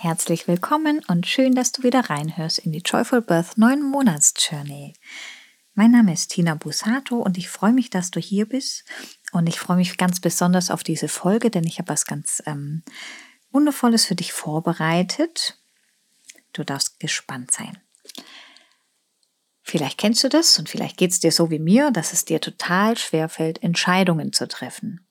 Herzlich willkommen und schön, dass du wieder reinhörst in die Joyful Birth 9 Monats Journey. Mein Name ist Tina Busato und ich freue mich, dass du hier bist. Und ich freue mich ganz besonders auf diese Folge, denn ich habe was ganz ähm, Wundervolles für dich vorbereitet. Du darfst gespannt sein. Vielleicht kennst du das und vielleicht geht es dir so wie mir, dass es dir total schwer fällt, Entscheidungen zu treffen.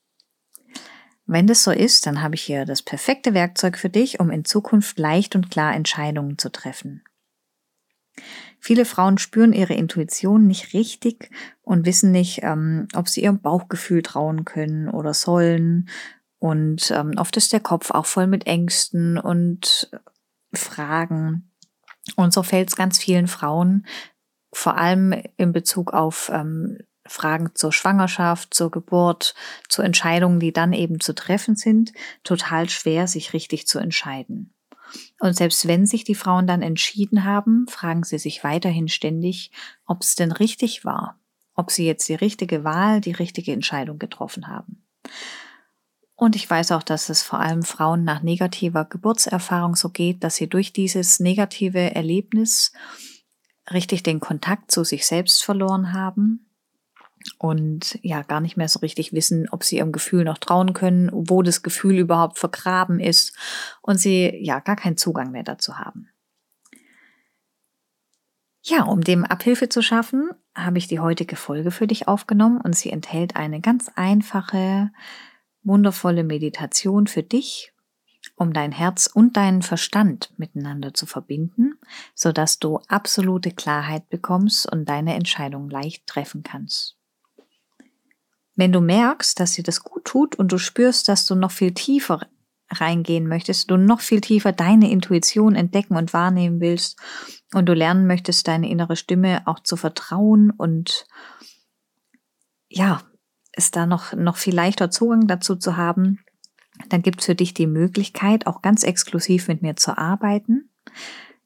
Wenn das so ist, dann habe ich hier das perfekte Werkzeug für dich, um in Zukunft leicht und klar Entscheidungen zu treffen. Viele Frauen spüren ihre Intuition nicht richtig und wissen nicht, ähm, ob sie ihrem Bauchgefühl trauen können oder sollen. Und ähm, oft ist der Kopf auch voll mit Ängsten und Fragen. Und so fällt es ganz vielen Frauen, vor allem in Bezug auf ähm, Fragen zur Schwangerschaft, zur Geburt, zu Entscheidungen, die dann eben zu treffen sind, total schwer, sich richtig zu entscheiden. Und selbst wenn sich die Frauen dann entschieden haben, fragen sie sich weiterhin ständig, ob es denn richtig war, ob sie jetzt die richtige Wahl, die richtige Entscheidung getroffen haben. Und ich weiß auch, dass es vor allem Frauen nach negativer Geburtserfahrung so geht, dass sie durch dieses negative Erlebnis richtig den Kontakt zu sich selbst verloren haben und ja gar nicht mehr so richtig wissen, ob sie ihrem Gefühl noch trauen können, wo das Gefühl überhaupt vergraben ist und sie ja gar keinen Zugang mehr dazu haben. Ja, um dem Abhilfe zu schaffen, habe ich die heutige Folge für dich aufgenommen und sie enthält eine ganz einfache, wundervolle Meditation für dich, um dein Herz und deinen Verstand miteinander zu verbinden, sodass du absolute Klarheit bekommst und deine Entscheidung leicht treffen kannst. Wenn du merkst, dass dir das gut tut und du spürst, dass du noch viel tiefer reingehen möchtest, du noch viel tiefer deine Intuition entdecken und wahrnehmen willst und du lernen möchtest, deine innere Stimme auch zu vertrauen und ja, es da noch, noch viel leichter Zugang dazu zu haben, dann gibt es für dich die Möglichkeit, auch ganz exklusiv mit mir zu arbeiten.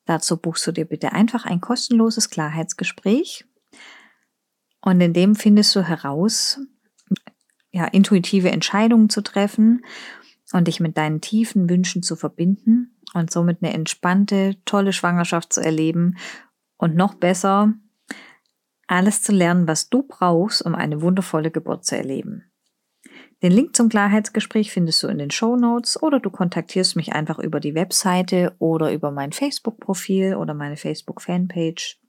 Dazu buchst du dir bitte einfach ein kostenloses Klarheitsgespräch. Und in dem findest du heraus, ja, intuitive Entscheidungen zu treffen und dich mit deinen tiefen Wünschen zu verbinden und somit eine entspannte, tolle Schwangerschaft zu erleben und noch besser alles zu lernen, was du brauchst, um eine wundervolle Geburt zu erleben. Den Link zum Klarheitsgespräch findest du in den Show Notes oder du kontaktierst mich einfach über die Webseite oder über mein Facebook-Profil oder meine Facebook-Fanpage.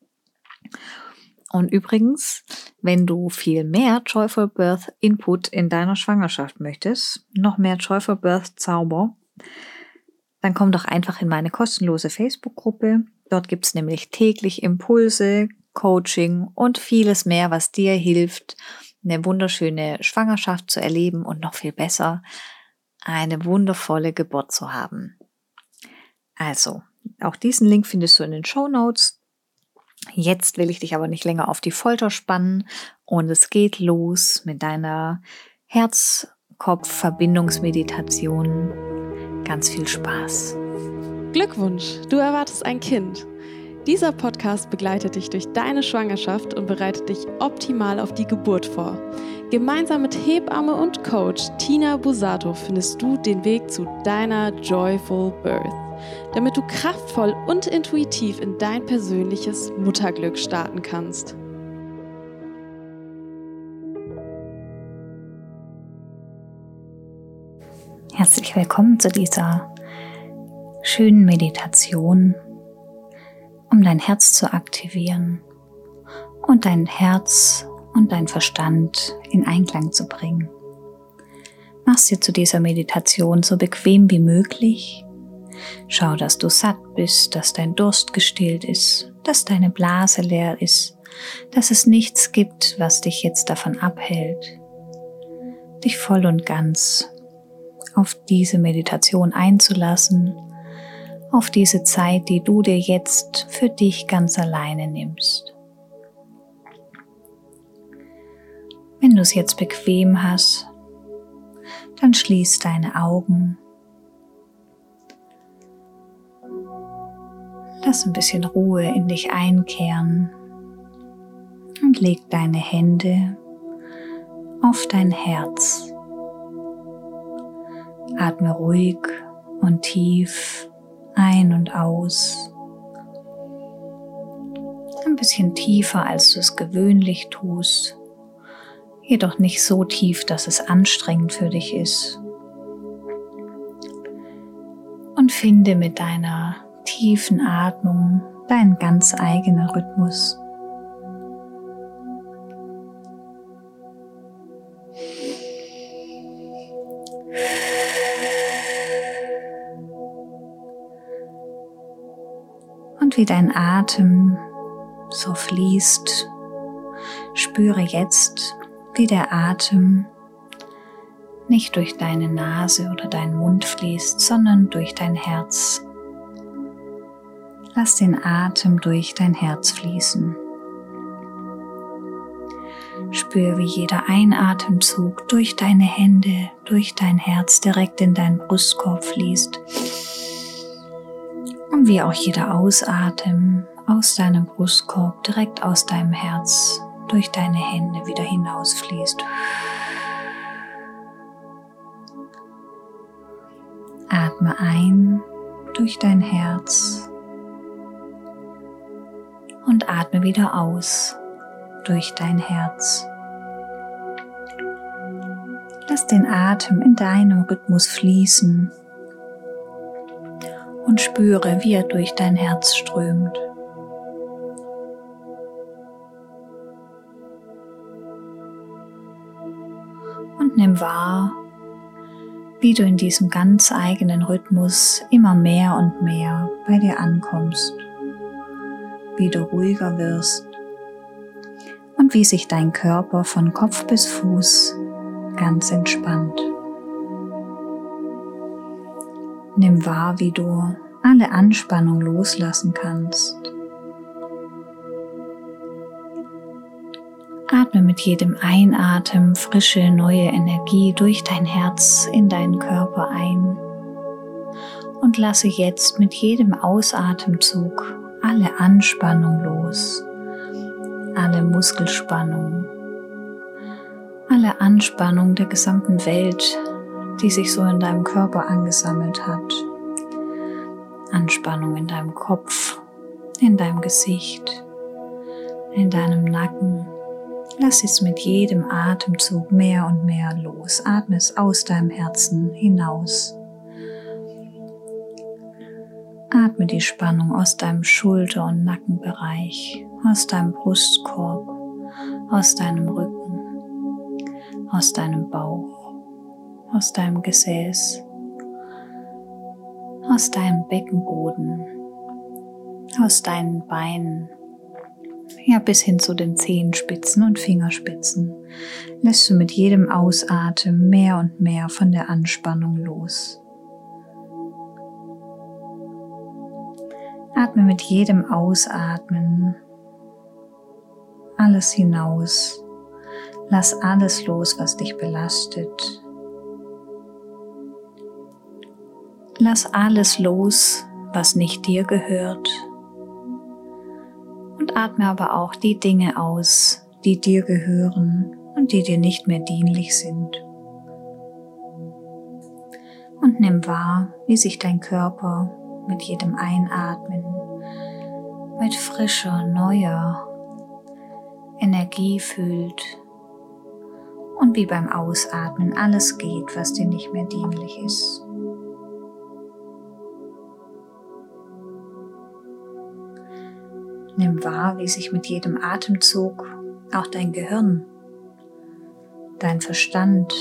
Und übrigens, wenn du viel mehr Joyful Birth Input in deiner Schwangerschaft möchtest, noch mehr Joyful Birth Zauber, dann komm doch einfach in meine kostenlose Facebook-Gruppe. Dort gibt's nämlich täglich Impulse, Coaching und vieles mehr, was dir hilft, eine wunderschöne Schwangerschaft zu erleben und noch viel besser, eine wundervolle Geburt zu haben. Also, auch diesen Link findest du in den Show Notes. Jetzt will ich dich aber nicht länger auf die Folter spannen und es geht los mit deiner Herz-Kopf-Verbindungsmeditation. Ganz viel Spaß. Glückwunsch, du erwartest ein Kind. Dieser Podcast begleitet dich durch deine Schwangerschaft und bereitet dich optimal auf die Geburt vor. Gemeinsam mit Hebamme und Coach Tina Busato findest du den Weg zu deiner Joyful Birth damit du kraftvoll und intuitiv in dein persönliches Mutterglück starten kannst. Herzlich willkommen zu dieser schönen Meditation, um dein Herz zu aktivieren und dein Herz und dein Verstand in Einklang zu bringen. Mach's dir zu dieser Meditation so bequem wie möglich Schau, dass du satt bist, dass dein Durst gestillt ist, dass deine Blase leer ist, dass es nichts gibt, was dich jetzt davon abhält, dich voll und ganz auf diese Meditation einzulassen, auf diese Zeit, die du dir jetzt für dich ganz alleine nimmst. Wenn du es jetzt bequem hast, dann schließ deine Augen Lass ein bisschen Ruhe in dich einkehren und leg deine Hände auf dein Herz. Atme ruhig und tief ein und aus. Ein bisschen tiefer, als du es gewöhnlich tust, jedoch nicht so tief, dass es anstrengend für dich ist. Und finde mit deiner tiefen Atmung deinen ganz eigenen Rhythmus. Und wie dein Atem so fließt, spüre jetzt, wie der Atem nicht durch deine Nase oder deinen Mund fließt, sondern durch dein Herz. Lass den Atem durch dein Herz fließen. Spür, wie jeder Einatemzug durch deine Hände, durch dein Herz direkt in deinen Brustkorb fließt. Und wie auch jeder Ausatem aus deinem Brustkorb direkt aus deinem Herz durch deine Hände wieder hinausfließt. Atme ein durch dein Herz und atme wieder aus durch dein Herz. Lass den Atem in deinem Rhythmus fließen und spüre, wie er durch dein Herz strömt. Und nimm wahr, wie du in diesem ganz eigenen Rhythmus immer mehr und mehr bei dir ankommst wie du ruhiger wirst und wie sich dein Körper von Kopf bis Fuß ganz entspannt. Nimm wahr, wie du alle Anspannung loslassen kannst. Atme mit jedem Einatmen frische, neue Energie durch dein Herz in deinen Körper ein und lasse jetzt mit jedem Ausatemzug alle Anspannung los, alle Muskelspannung, alle Anspannung der gesamten Welt, die sich so in deinem Körper angesammelt hat. Anspannung in deinem Kopf, in deinem Gesicht, in deinem Nacken. Lass es mit jedem Atemzug mehr und mehr los. Atme es aus deinem Herzen hinaus. Atme die Spannung aus deinem Schulter- und Nackenbereich, aus deinem Brustkorb, aus deinem Rücken, aus deinem Bauch, aus deinem Gesäß, aus deinem Beckenboden, aus deinen Beinen, ja bis hin zu den Zehenspitzen und Fingerspitzen, lässt du mit jedem Ausatmen mehr und mehr von der Anspannung los. Atme mit jedem Ausatmen alles hinaus. Lass alles los, was dich belastet. Lass alles los, was nicht dir gehört. Und atme aber auch die Dinge aus, die dir gehören und die dir nicht mehr dienlich sind. Und nimm wahr, wie sich dein Körper mit jedem Einatmen mit frischer, neuer Energie fühlt und wie beim Ausatmen alles geht, was dir nicht mehr dienlich ist. Nimm wahr, wie sich mit jedem Atemzug auch dein Gehirn, dein Verstand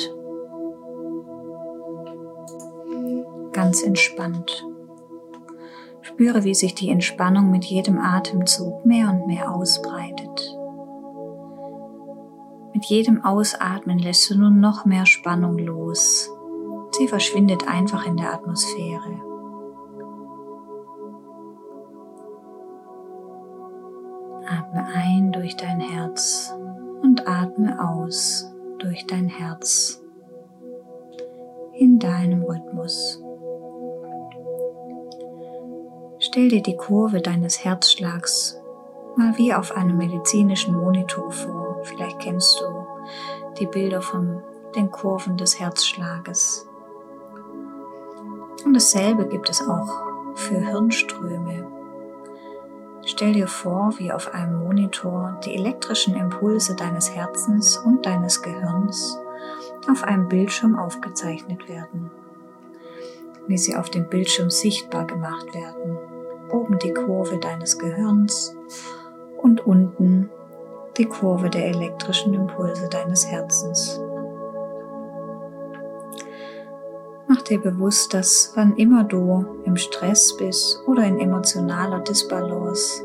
ganz entspannt Spüre, wie sich die Entspannung mit jedem Atemzug mehr und mehr ausbreitet. Mit jedem Ausatmen lässt du nun noch mehr Spannung los. Sie verschwindet einfach in der Atmosphäre. Atme ein durch dein Herz und atme aus durch dein Herz in deinem Rhythmus. Stell dir die Kurve deines Herzschlags mal wie auf einem medizinischen Monitor vor. Vielleicht kennst du die Bilder von den Kurven des Herzschlages. Und dasselbe gibt es auch für Hirnströme. Stell dir vor, wie auf einem Monitor die elektrischen Impulse deines Herzens und deines Gehirns auf einem Bildschirm aufgezeichnet werden, wie sie auf dem Bildschirm sichtbar gemacht werden. Oben die Kurve deines Gehirns und unten die Kurve der elektrischen Impulse deines Herzens. Mach dir bewusst, dass wann immer du im Stress bist oder in emotionaler Disbalance,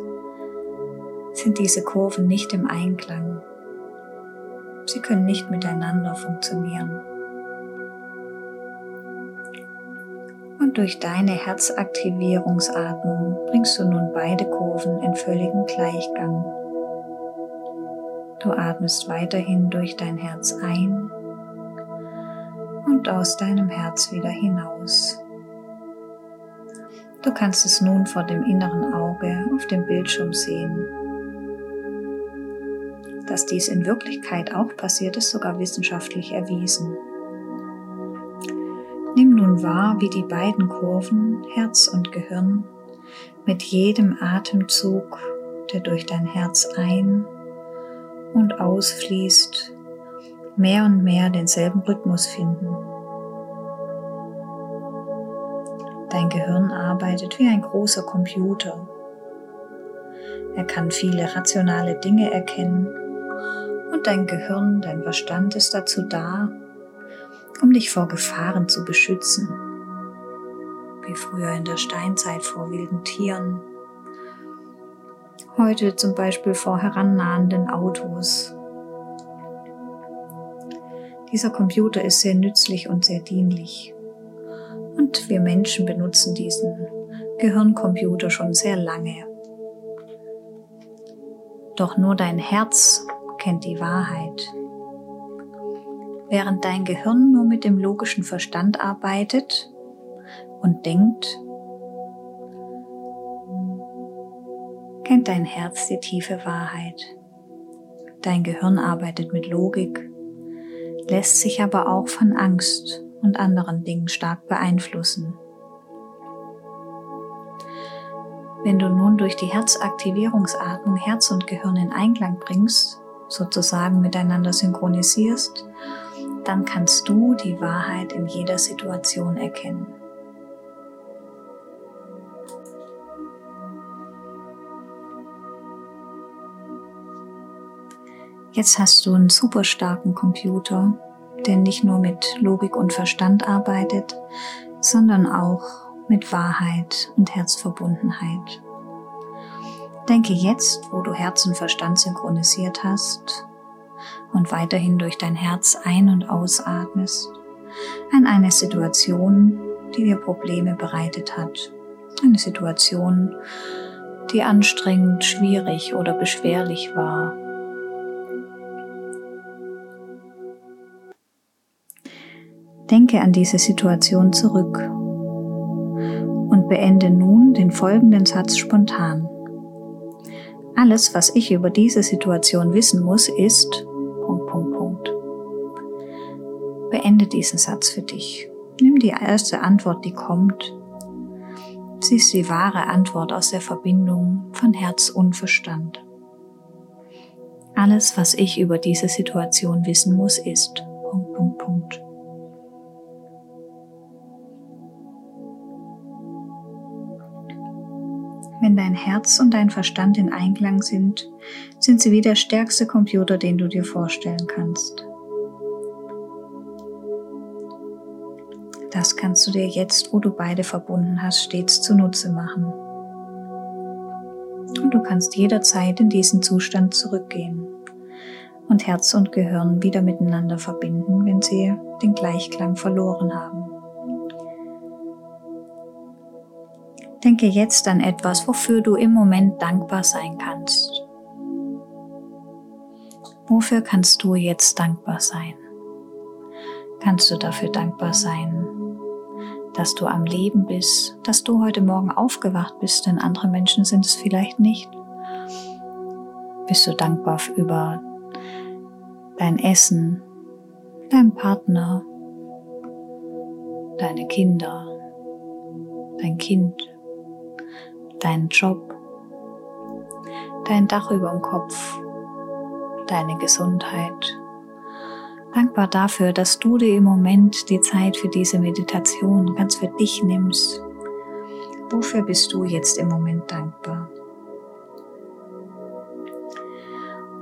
sind diese Kurven nicht im Einklang. Sie können nicht miteinander funktionieren. Und durch deine Herzaktivierungsatmung bringst du nun beide Kurven in völligen Gleichgang. Du atmest weiterhin durch dein Herz ein und aus deinem Herz wieder hinaus. Du kannst es nun vor dem inneren Auge auf dem Bildschirm sehen. Dass dies in Wirklichkeit auch passiert, ist sogar wissenschaftlich erwiesen. Nimm nun wahr, wie die beiden Kurven, Herz und Gehirn, mit jedem Atemzug, der durch dein Herz ein und ausfließt, mehr und mehr denselben Rhythmus finden. Dein Gehirn arbeitet wie ein großer Computer. Er kann viele rationale Dinge erkennen und dein Gehirn, dein Verstand ist dazu da, um dich vor Gefahren zu beschützen, wie früher in der Steinzeit vor wilden Tieren Heute zum Beispiel vor herannahenden Autos. Dieser Computer ist sehr nützlich und sehr dienlich. Und wir Menschen benutzen diesen Gehirncomputer schon sehr lange. Doch nur dein Herz kennt die Wahrheit. Während dein Gehirn nur mit dem logischen Verstand arbeitet und denkt, kennt dein Herz die tiefe Wahrheit. Dein Gehirn arbeitet mit Logik, lässt sich aber auch von Angst und anderen Dingen stark beeinflussen. Wenn du nun durch die Herzaktivierungsatmung Herz und Gehirn in Einklang bringst, sozusagen miteinander synchronisierst, dann kannst du die Wahrheit in jeder Situation erkennen. Jetzt hast du einen super starken Computer, der nicht nur mit Logik und Verstand arbeitet, sondern auch mit Wahrheit und Herzverbundenheit. Denke jetzt, wo du Herz und Verstand synchronisiert hast und weiterhin durch dein Herz ein- und ausatmest, an eine Situation, die dir Probleme bereitet hat. Eine Situation, die anstrengend, schwierig oder beschwerlich war Denke an diese Situation zurück und beende nun den folgenden Satz spontan. Alles, was ich über diese Situation wissen muss, ist Beende diesen Satz für dich. Nimm die erste Antwort, die kommt. Sie ist die wahre Antwort aus der Verbindung von Herz und Verstand. Alles, was ich über diese Situation wissen muss, ist Punkt, Punkt, Punkt. Wenn dein Herz und dein Verstand in Einklang sind, sind sie wie der stärkste Computer, den du dir vorstellen kannst. Das kannst du dir jetzt, wo du beide verbunden hast, stets zunutze machen. Und du kannst jederzeit in diesen Zustand zurückgehen und Herz und Gehirn wieder miteinander verbinden, wenn sie den Gleichklang verloren haben. Denke jetzt an etwas, wofür du im Moment dankbar sein kannst. Wofür kannst du jetzt dankbar sein? Kannst du dafür dankbar sein, dass du am Leben bist, dass du heute Morgen aufgewacht bist, denn andere Menschen sind es vielleicht nicht? Bist du dankbar über dein Essen, dein Partner, deine Kinder, dein Kind? deinen Job, dein Dach über dem Kopf, deine Gesundheit. Dankbar dafür, dass du dir im Moment die Zeit für diese Meditation ganz für dich nimmst. Wofür bist du jetzt im Moment dankbar?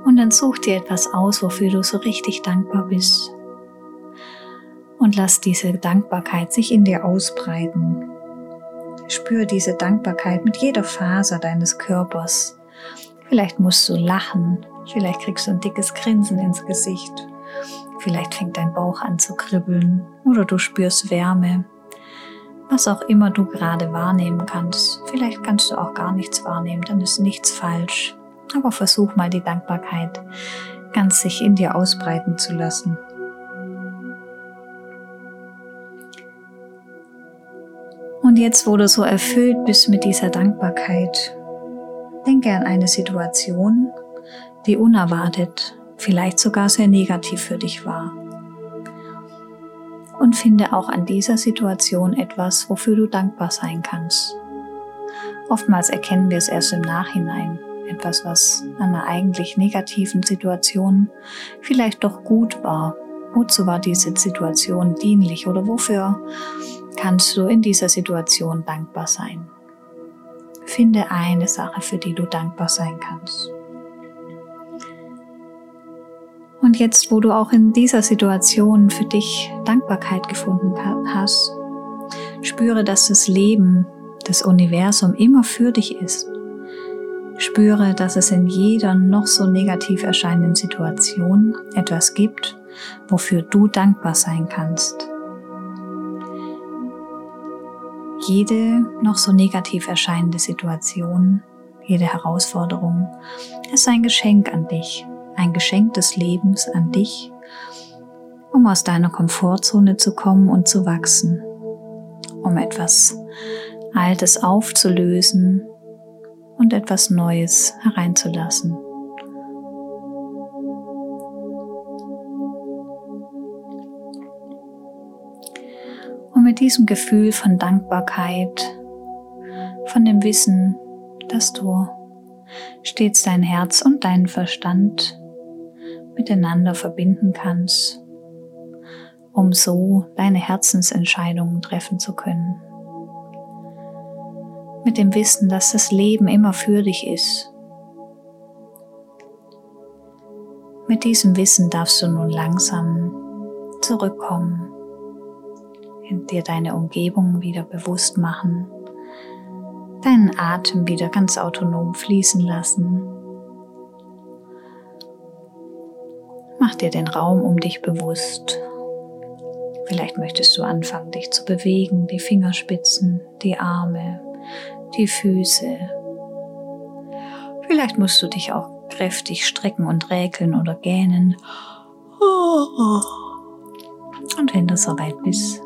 Und dann such dir etwas aus, wofür du so richtig dankbar bist. Und lass diese Dankbarkeit sich in dir ausbreiten. Spür diese Dankbarkeit mit jeder Faser deines Körpers. Vielleicht musst du lachen, vielleicht kriegst du ein dickes Grinsen ins Gesicht. Vielleicht fängt dein Bauch an zu kribbeln oder du spürst Wärme. Was auch immer du gerade wahrnehmen kannst. Vielleicht kannst du auch gar nichts wahrnehmen, dann ist nichts falsch. Aber versuch mal die Dankbarkeit ganz sich in dir ausbreiten zu lassen. Und jetzt, wo du so erfüllt bist mit dieser Dankbarkeit, denke an eine Situation, die unerwartet, vielleicht sogar sehr negativ für dich war. Und finde auch an dieser Situation etwas, wofür du dankbar sein kannst. Oftmals erkennen wir es erst im Nachhinein, etwas, was an einer eigentlich negativen Situation vielleicht doch gut war. Wozu war diese Situation dienlich oder wofür kannst du in dieser Situation dankbar sein? Finde eine Sache, für die du dankbar sein kannst. Und jetzt, wo du auch in dieser Situation für dich Dankbarkeit gefunden hast, spüre, dass das Leben, das Universum immer für dich ist Spüre, dass es in jeder noch so negativ erscheinenden Situation etwas gibt, wofür du dankbar sein kannst. Jede noch so negativ erscheinende Situation, jede Herausforderung ist ein Geschenk an dich, ein Geschenk des Lebens an dich, um aus deiner Komfortzone zu kommen und zu wachsen, um etwas Altes aufzulösen und etwas Neues hereinzulassen. Und mit diesem Gefühl von Dankbarkeit, von dem Wissen, dass du stets dein Herz und deinen Verstand miteinander verbinden kannst, um so deine Herzensentscheidungen treffen zu können mit dem Wissen, dass das Leben immer für dich ist. Mit diesem Wissen darfst du nun langsam zurückkommen, dir deine Umgebung wieder bewusst machen, deinen Atem wieder ganz autonom fließen lassen. Mach dir den Raum um dich bewusst. Vielleicht möchtest du anfangen, dich zu bewegen, die Fingerspitzen, die Arme, die Füße. Vielleicht musst du dich auch kräftig strecken und räkeln oder gähnen. Und wenn du soweit bist,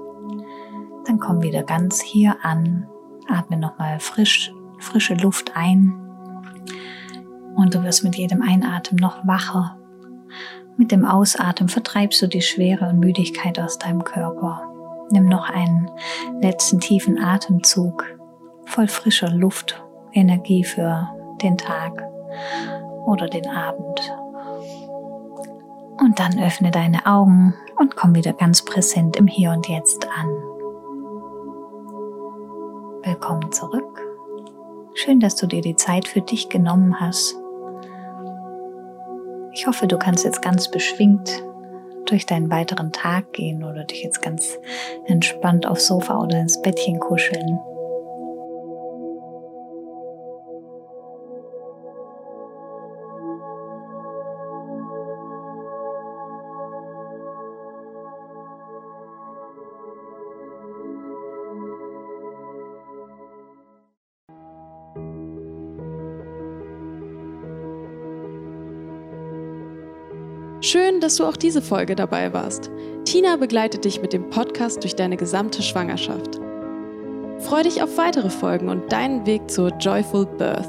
dann komm wieder ganz hier an. Atme nochmal frisch, frische Luft ein. Und du wirst mit jedem Einatmen noch wacher. Mit dem Ausatmen vertreibst du die Schwere und Müdigkeit aus deinem Körper. Nimm noch einen letzten tiefen Atemzug voll frischer Luft, Energie für den Tag oder den Abend. Und dann öffne deine Augen und komm wieder ganz präsent im Hier und Jetzt an. Willkommen zurück. Schön, dass du dir die Zeit für dich genommen hast. Ich hoffe, du kannst jetzt ganz beschwingt durch deinen weiteren Tag gehen oder dich jetzt ganz entspannt aufs Sofa oder ins Bettchen kuscheln. Schön, dass du auch diese Folge dabei warst. Tina begleitet dich mit dem Podcast durch deine gesamte Schwangerschaft. Freu dich auf weitere Folgen und deinen Weg zur Joyful Birth.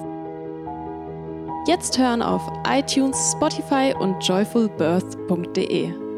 Jetzt hören auf iTunes, Spotify und joyfulbirth.de.